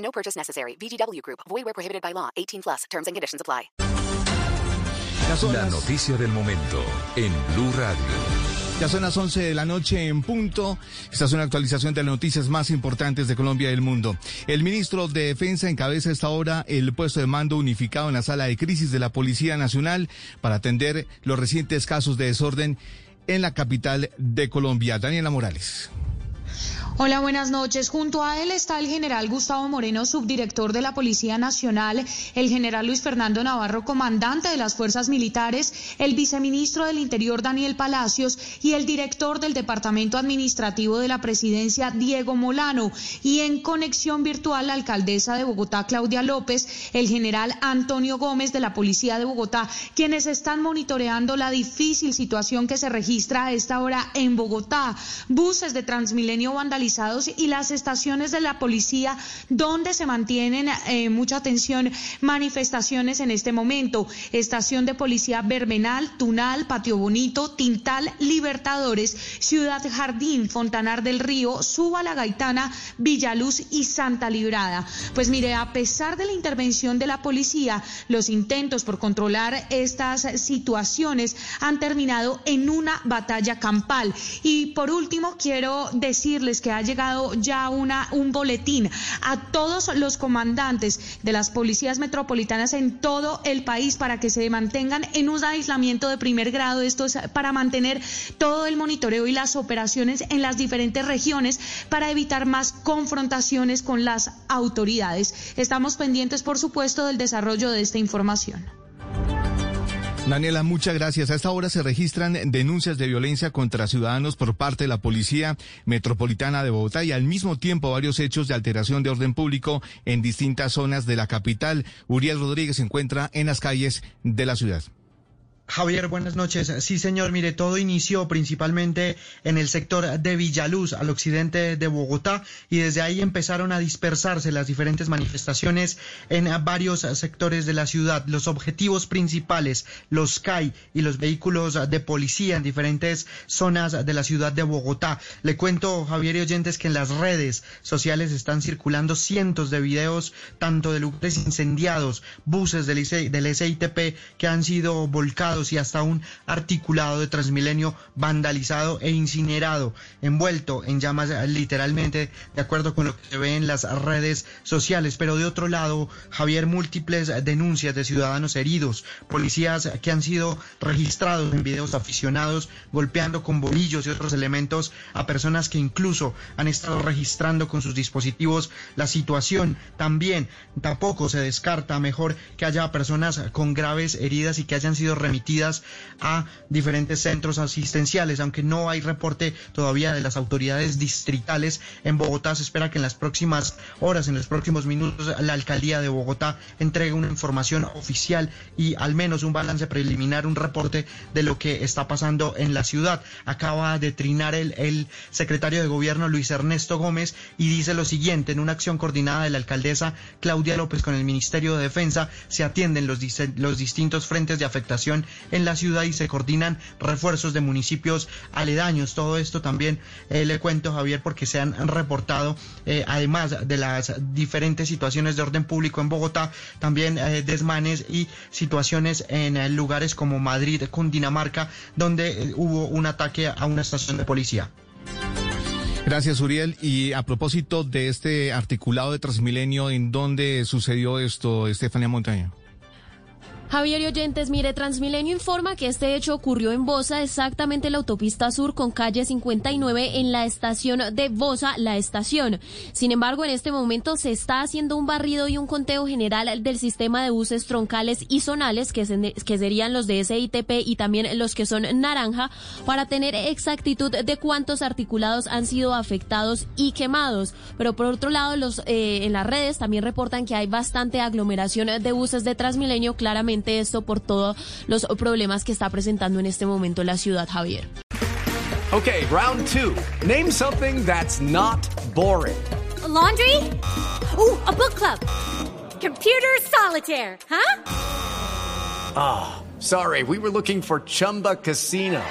No purchase necessary. VGW Group. Void where prohibited by law. 18 plus. Terms and conditions apply. La noticia del momento en Blue Radio. Ya son las 11 de la noche en punto. Esta es una actualización de las noticias más importantes de Colombia y del mundo. El ministro de Defensa encabeza esta hora el puesto de mando unificado en la sala de crisis de la Policía Nacional para atender los recientes casos de desorden en la capital de Colombia. Daniela Morales. Hola, buenas noches. Junto a él está el general Gustavo Moreno, subdirector de la Policía Nacional, el general Luis Fernando Navarro, comandante de las Fuerzas Militares, el viceministro del Interior Daniel Palacios y el director del Departamento Administrativo de la Presidencia Diego Molano. Y en conexión virtual, la alcaldesa de Bogotá, Claudia López, el general Antonio Gómez de la Policía de Bogotá, quienes están monitoreando la difícil situación que se registra a esta hora en Bogotá. Buses de Transmilenio vandalizados y las estaciones de la policía donde se mantienen eh, mucha atención manifestaciones en este momento. Estación de policía Bermenal, Tunal, Patio Bonito, Tintal, Libertadores, Ciudad Jardín, Fontanar del Río, Suba la Gaitana, Villaluz y Santa Librada. Pues mire, a pesar de la intervención de la policía, los intentos por controlar estas situaciones han terminado en una batalla campal. Y por último, quiero decirles que ha llegado ya una, un boletín a todos los comandantes de las policías metropolitanas en todo el país para que se mantengan en un aislamiento de primer grado. Esto es para mantener todo el monitoreo y las operaciones en las diferentes regiones para evitar más confrontaciones con las autoridades. Estamos pendientes, por supuesto, del desarrollo de esta información. Daniela, muchas gracias. A esta hora se registran denuncias de violencia contra ciudadanos por parte de la Policía Metropolitana de Bogotá y al mismo tiempo varios hechos de alteración de orden público en distintas zonas de la capital. Uriel Rodríguez se encuentra en las calles de la ciudad. Javier, buenas noches. Sí, señor, mire, todo inició principalmente en el sector de Villaluz, al occidente de Bogotá, y desde ahí empezaron a dispersarse las diferentes manifestaciones en varios sectores de la ciudad. Los objetivos principales, los CAI y los vehículos de policía en diferentes zonas de la ciudad de Bogotá. Le cuento, Javier y oyentes, que en las redes sociales están circulando cientos de videos, tanto de lugares incendiados, buses del, del SITP que han sido volcados y hasta un articulado de Transmilenio vandalizado e incinerado, envuelto en llamas literalmente, de acuerdo con lo que se ve en las redes sociales. Pero de otro lado, Javier, múltiples denuncias de ciudadanos heridos, policías que han sido registrados en videos aficionados golpeando con bolillos y otros elementos a personas que incluso han estado registrando con sus dispositivos la situación. También tampoco se descarta mejor que haya personas con graves heridas y que hayan sido remitidas a diferentes centros asistenciales, aunque no hay reporte todavía de las autoridades distritales en Bogotá. Se espera que en las próximas horas, en los próximos minutos, la alcaldía de Bogotá entregue una información oficial y al menos un balance preliminar, un reporte de lo que está pasando en la ciudad. Acaba de trinar el, secretario de gobierno Luis Ernesto Gómez y dice lo siguiente, en una acción coordinada de la alcaldesa Claudia López con el Ministerio de Defensa, se atienden los distintos frentes de afectación en la ciudad y se coordinan refuerzos de municipios aledaños. Todo esto también eh, le cuento, Javier, porque se han reportado, eh, además de las diferentes situaciones de orden público en Bogotá, también eh, desmanes y situaciones en lugares como Madrid, Cundinamarca, donde hubo un ataque a una estación de policía. Gracias, Uriel. Y a propósito de este articulado de Transmilenio, ¿en dónde sucedió esto, Estefanía Montaña? Javier y oyentes, mire, Transmilenio informa que este hecho ocurrió en Bosa, exactamente en la autopista sur con calle 59 en la estación de Bosa, la estación. Sin embargo, en este momento se está haciendo un barrido y un conteo general del sistema de buses troncales y zonales, que, que serían los de SITP y también los que son naranja, para tener exactitud de cuántos articulados han sido afectados y quemados. Pero por otro lado, los eh, en las redes también reportan que hay bastante aglomeración de buses de Transmilenio, claramente esto por todos los problemas que está presentando en este momento la ciudad, Javier. Okay, round two. Name something that's not boring. laundry? Ooh, a book club. Computer solitaire, huh? Ah, oh, sorry. We were looking for Chumba Casino.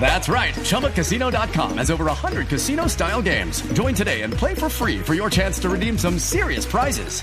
That's right. ChumbaCasino.com has over 100 casino style games. Join today and play for free for your chance to redeem some serious prizes.